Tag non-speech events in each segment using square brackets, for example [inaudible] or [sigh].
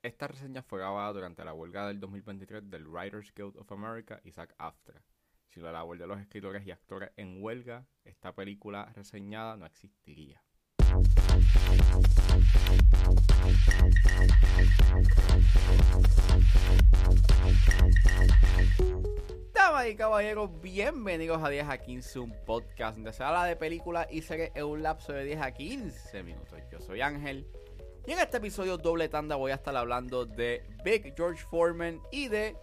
Esta reseña fue grabada durante la huelga del 2023 del Writers Guild of America y SAG AFTRA. Si la labor de los escritores y actores en huelga, esta película reseñada no existiría. Damas y caballeros, bienvenidos a 10 a 15, un podcast donde se habla de películas y series en un lapso de 10 a 15 minutos. Yo soy Ángel y en este episodio doble tanda voy a estar hablando de Big George Foreman y de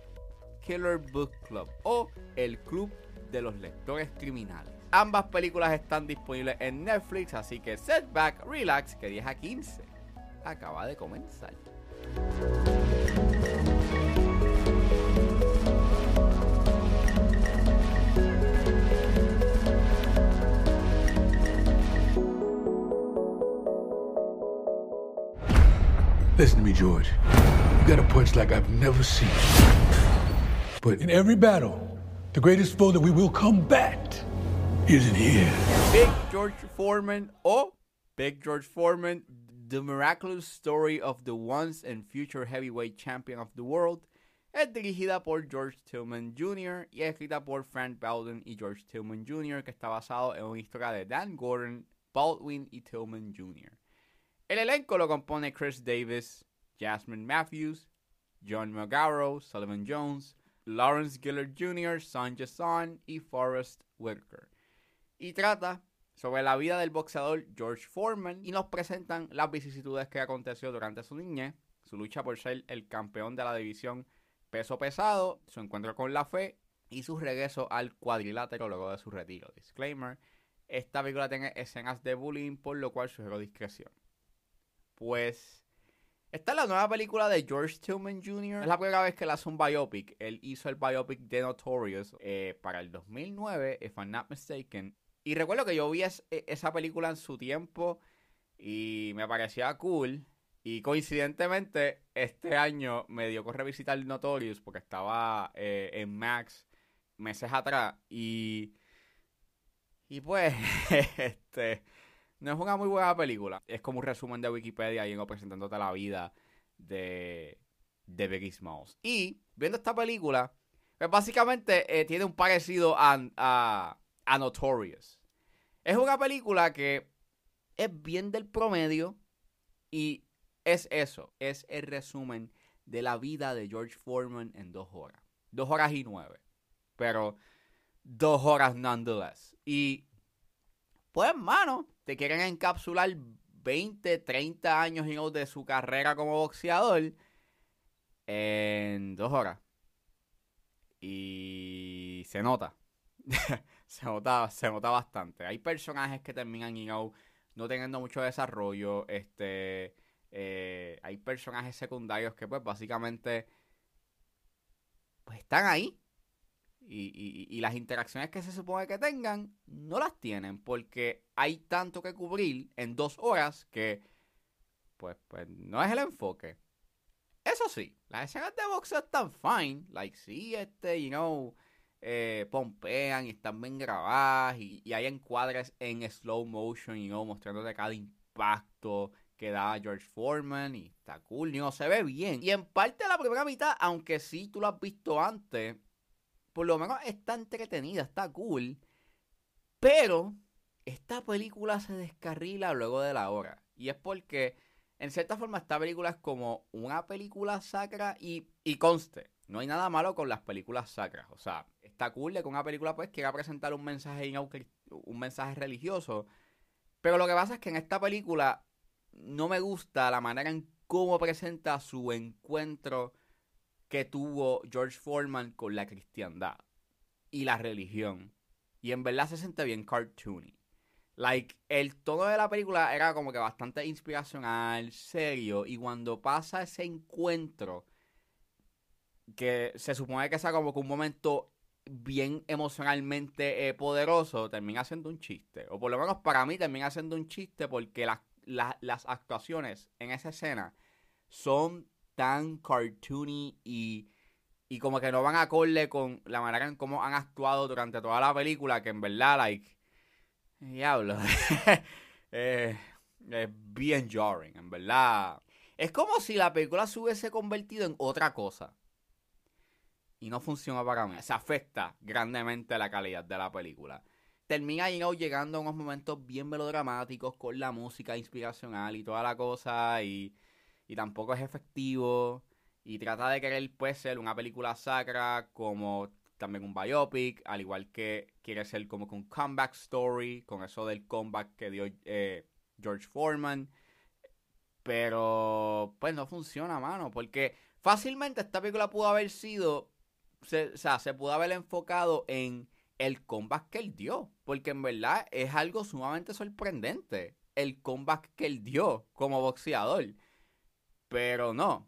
Killer Book Club o El Club de los Lectores Criminales. Ambas películas están disponibles en Netflix, así que set back, relax, que 10 a 15 acaba de comenzar. Listen to me, George. You got a punch like I've never seen. But in every battle, the greatest foe that we will combat isn't here. Big George Foreman oh, Big George Foreman, The Miraculous Story of the Once and Future Heavyweight Champion of the World, es dirigida por George Tillman Jr. y escrita por Frank Bowden y George Tillman Jr., que está basado en una historia de Dan Gordon, Baldwin y Tillman Jr. El elenco lo compone Chris Davis, Jasmine Matthews, John McGarrow, Sullivan Jones, Lawrence Gillard Jr., Sanjay Son y Forrest Whitaker. Y trata sobre la vida del boxeador George Foreman y nos presentan las vicisitudes que aconteció durante su niñez, su lucha por ser el campeón de la división peso pesado, su encuentro con la fe y su regreso al cuadrilátero luego de su retiro. Disclaimer, esta película tiene escenas de bullying por lo cual sugiero discreción. Pues esta es la nueva película de George Tillman Jr. Es la primera vez que él hace un biopic. Él hizo el biopic de Notorious eh, para el 2009, if I'm not mistaken. Y recuerdo que yo vi e, esa película en su tiempo y me parecía cool. Y coincidentemente, este año me dio por revisitar Notorious porque estaba eh, en Max meses atrás. Y. Y pues, [laughs] este. No es una muy buena película. Es como un resumen de Wikipedia y presentándote la vida de, de Biggie Smalls. Y viendo esta película, pues básicamente eh, tiene un parecido a, a, a Notorious. Es una película que es bien del promedio y es eso, es el resumen de la vida de George Foreman en dos horas. Dos horas y nueve. Pero dos horas nonetheless. Y pues, mano, te quieren encapsular 20, 30 años de su carrera como boxeador en dos horas. Y se nota. [laughs] se, nota se nota bastante. Hay personajes que terminan you know, no teniendo mucho desarrollo. Este, eh, hay personajes secundarios que pues básicamente pues están ahí. Y, las interacciones que se supone que tengan no las tienen porque hay tanto que cubrir en dos horas que pues, pues no es el enfoque. Eso sí, las escenas de boxeo están fine. Like, sí, este, you know, eh, pompean y están bien grabadas y, hay encuadres en slow motion, you know, mostrándote cada impacto que da George Foreman y está cool, you se ve bien. Y en parte la primera mitad, aunque sí tú lo has visto antes, por lo menos está entretenida, está cool. Pero esta película se descarrila luego de la hora. Y es porque, en cierta forma, esta película es como una película sacra y, y conste. No hay nada malo con las películas sacras. O sea, está cool de que una película pues quiera presentar un mensaje, un mensaje religioso. Pero lo que pasa es que en esta película no me gusta la manera en cómo presenta su encuentro que tuvo George Foreman con la cristiandad y la religión. Y en verdad se siente bien cartoony. Like, el tono de la película era como que bastante inspiracional, serio. Y cuando pasa ese encuentro, que se supone que sea como que un momento bien emocionalmente eh, poderoso, termina siendo un chiste. O por lo menos para mí termina siendo un chiste porque las actuaciones en esa escena son tan cartoony y, y como que no van a acorde con la manera en cómo han actuado durante toda la película, que en verdad, like, diablo, [laughs] eh, es bien jarring, en verdad. Es como si la película se hubiese convertido en otra cosa. Y no funciona para mí. Se afecta grandemente la calidad de la película. Termina llegando a unos momentos bien melodramáticos con la música inspiracional y toda la cosa. Y, y tampoco es efectivo. Y trata de querer pues ser una película sacra como también un biopic, al igual que quiere ser como que un comeback story, con eso del comeback que dio eh, George Foreman. Pero, pues no funciona, mano, porque fácilmente esta película pudo haber sido, o sea, se pudo haber enfocado en el comeback que él dio, porque en verdad es algo sumamente sorprendente, el comeback que él dio como boxeador. Pero no.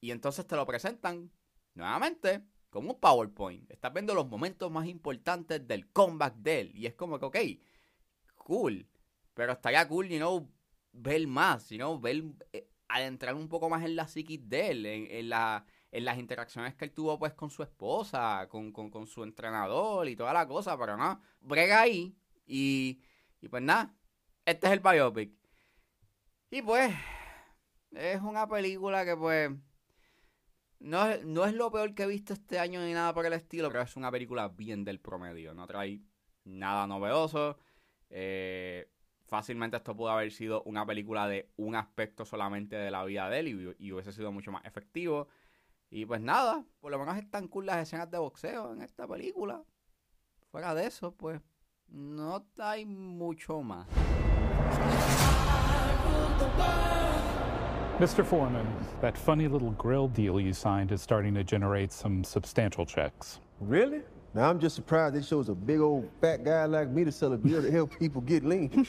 Y entonces te lo presentan nuevamente como un PowerPoint. Estás viendo los momentos más importantes del comeback de él. Y es como que, ok, cool. Pero estaría cool, you know, ver más, you know, ver, eh, adentrar un poco más en la psiquis de él, en, la, en las interacciones que él tuvo pues con su esposa, con, con, su entrenador y toda la cosa, pero no, brega ahí y, y pues nada, este es el biopic. Y pues, es una película que pues no, no es lo peor que he visto este año ni nada por el estilo, pero es una película bien del promedio. No trae nada novedoso. Eh, fácilmente esto pudo haber sido una película de un aspecto solamente de la vida de él y, hubiese sido mucho más efectivo. Y pues nada, por lo menos están cool las escenas de boxeo en esta película. Fuera de eso, pues no hay mucho más. Mr. Foreman, that funny little grill deal you signed is starting to generate some substantial checks. Really? Now I'm just surprised it shows a big old fat guy like me to sell a deal to help people get lean. [laughs]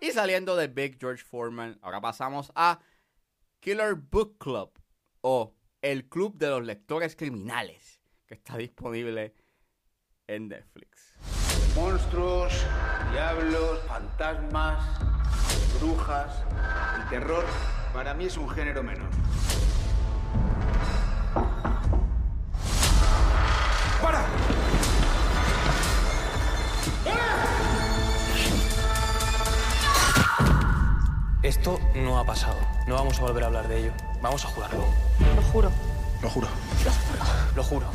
y saliendo de Big George Foreman, ahora pasamos a Killer Book Club o El Club de los Lectores Criminales, que está disponible en Netflix. Monstruos, diablos, fantasmas brujas, el terror, para mí es un género menor. ¡Para! Esto no ha pasado. No vamos a volver a hablar de ello. Vamos a jurarlo. Lo juro. Lo juro. Lo juro. Lo juro.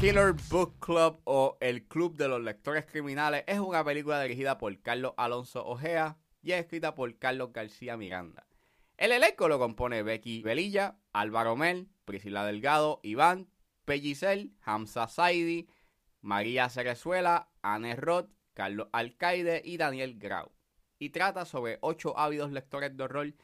Killer Book Club o El Club de los Lectores Criminales es una película dirigida por Carlos Alonso Ojea, y es escrita por Carlos García Miranda. El elenco lo compone Becky Velilla, Álvaro Mel, Priscila Delgado, Iván, Pellicel, Hamza Saidi, María Cerezuela, Anne Roth, Carlos Alcaide y Daniel Grau. Y trata sobre ocho ávidos lectores de horror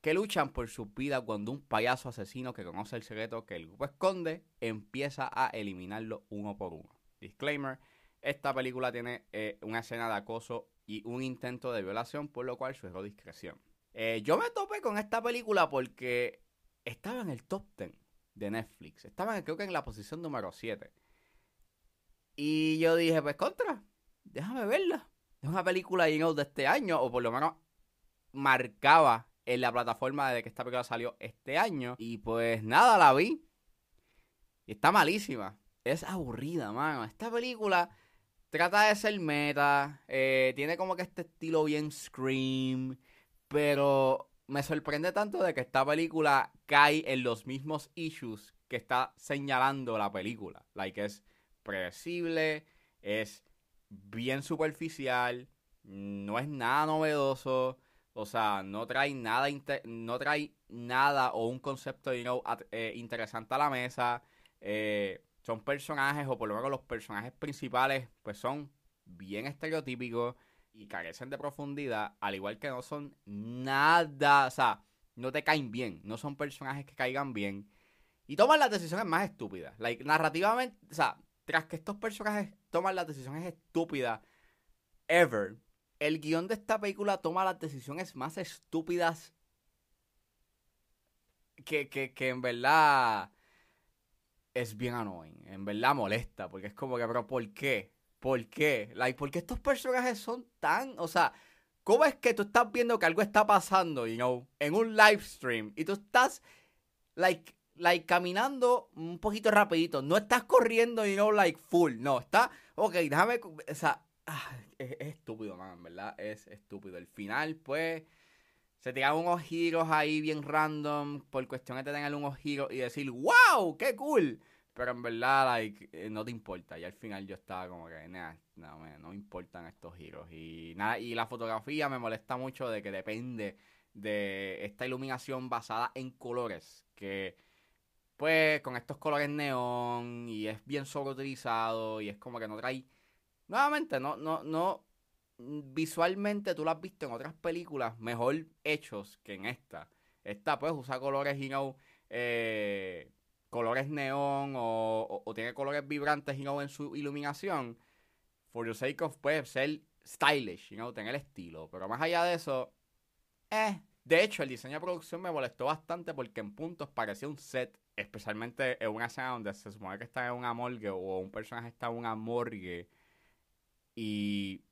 que luchan por su vida cuando un payaso asesino que conoce el secreto que el grupo esconde empieza a eliminarlo uno por uno. Disclaimer, esta película tiene eh, una escena de acoso y un intento de violación, por lo cual suelo discreción. Eh, yo me topé con esta película porque estaba en el top 10 de Netflix. Estaba creo que en la posición número 7. Y yo dije, pues contra, déjame verla. Es una película de este año, o por lo menos marcaba en la plataforma de que esta película salió este año. Y pues nada, la vi. Y está malísima. Es aburrida, mano. Esta película trata de ser meta, eh, tiene como que este estilo bien Scream, pero me sorprende tanto de que esta película cae en los mismos issues que está señalando la película. Like, es predecible, es bien superficial, no es nada novedoso, o sea, no trae nada, no trae nada o un concepto you know, eh, interesante a la mesa. Eh, son personajes, o por lo menos los personajes principales, pues son bien estereotípicos y carecen de profundidad, al igual que no son nada, o sea, no te caen bien, no son personajes que caigan bien y toman las decisiones más estúpidas. Like, narrativamente, o sea, tras que estos personajes toman las decisiones estúpidas ever, el guion de esta película toma las decisiones más estúpidas que, que, que en verdad es bien annoying. En verdad molesta, porque es como que, pero ¿por qué? ¿Por qué? Like, ¿por qué estos personajes son tan, o sea, cómo es que tú estás viendo que algo está pasando, you know, en un live stream y tú estás, like, like, caminando un poquito rapidito, no estás corriendo, you know, like, full, no, está, ok, déjame, o sea, ah, es, es estúpido, man, verdad, es estúpido. El final, pues, se tiran unos giros ahí bien random por cuestiones de tener unos giros y decir, wow, qué cool. Pero en verdad, like, eh, no te importa. Y al final yo estaba como que, no, me, no importan estos giros. Y nada, y la fotografía me molesta mucho de que depende de esta iluminación basada en colores. Que, pues, con estos colores neón y es bien sobreutilizado y es como que no trae. Nuevamente, no, no, no. Visualmente tú lo has visto en otras películas mejor hechos que en esta. Esta, pues, usa colores, you know, eh colores neón o, o, o tiene colores vibrantes you know, en su iluminación, for the sake of pues, ser stylish, you know, tener estilo. Pero más allá de eso, eh. De hecho, el diseño de producción me molestó bastante porque en puntos parecía un set, especialmente en una escena donde se supone que está en una morgue o un personaje está en una morgue y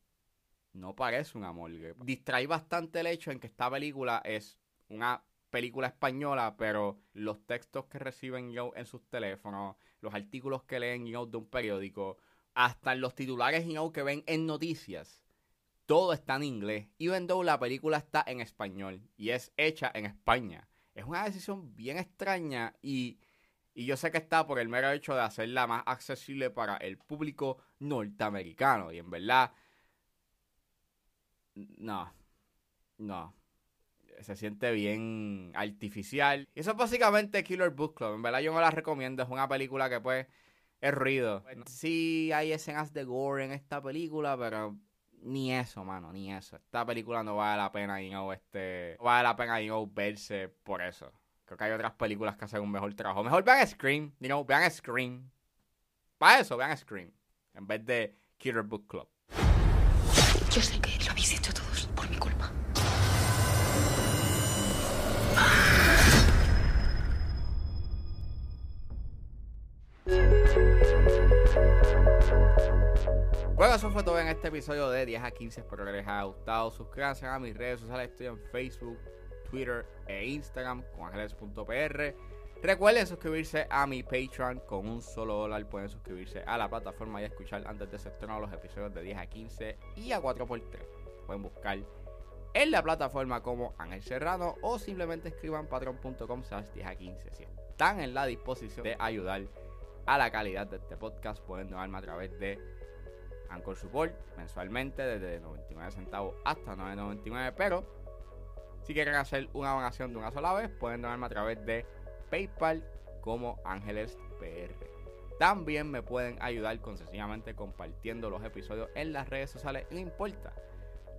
no parece una morgue. Distrae bastante el hecho en que esta película es una película española, pero los textos que reciben yo en sus teléfonos, los artículos que leen yo de un periódico, hasta los titulares yo que ven en noticias, todo está en inglés. Even though la película está en español y es hecha en España. Es una decisión bien extraña y, y yo sé que está por el mero hecho de hacerla más accesible para el público norteamericano. Y en verdad, no, no se siente bien artificial. Y eso es básicamente Killer Book Club. En verdad yo me la recomiendo. Es una película que pues es ruido. Sí hay escenas de gore en esta película, pero ni eso, mano, ni eso. Esta película no vale la pena, you know, este, no vale la pena, you know, verse por eso. Creo que hay otras películas que hacen un mejor trabajo. Mejor vean Scream, you know, vean Scream. Para eso, vean Scream. En vez de Killer Book Club. Yo sé que lo habéis hecho todos por mi culpa. Bueno, eso fue todo en este episodio de 10 a 15. Espero que les haya gustado. Suscríbanse a mis redes sociales. Estoy en Facebook, Twitter e Instagram con ángeles.pr. Recuerden suscribirse a mi Patreon con un solo dólar. Pueden suscribirse a la plataforma y escuchar antes de ser los episodios de 10 a 15 y a 4x3. Pueden buscar en la plataforma como Ángel Serrano o simplemente escriban patreon.com 10 a 15. Si están en la disposición de ayudar a la calidad de este podcast, pueden donarme a través de Anchor Support mensualmente desde 99 centavos hasta 9.99. Pero si quieren hacer una donación de una sola vez, pueden donarme a través de PayPal como Ángeles PR. También me pueden ayudar con sencillamente compartiendo los episodios en las redes sociales. No importa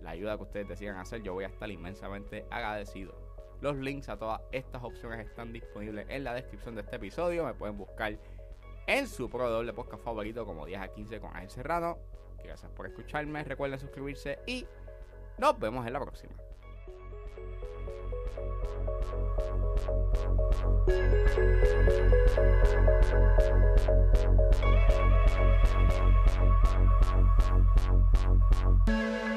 la ayuda que ustedes decidan hacer, yo voy a estar inmensamente agradecido. Los links a todas estas opciones están disponibles en la descripción de este episodio. Me pueden buscar en su pro doble podcast favorito como 10 a 15 con Ángel Serrano. Gracias por escucharme. Recuerden suscribirse y nos vemos en la próxima. Thank you.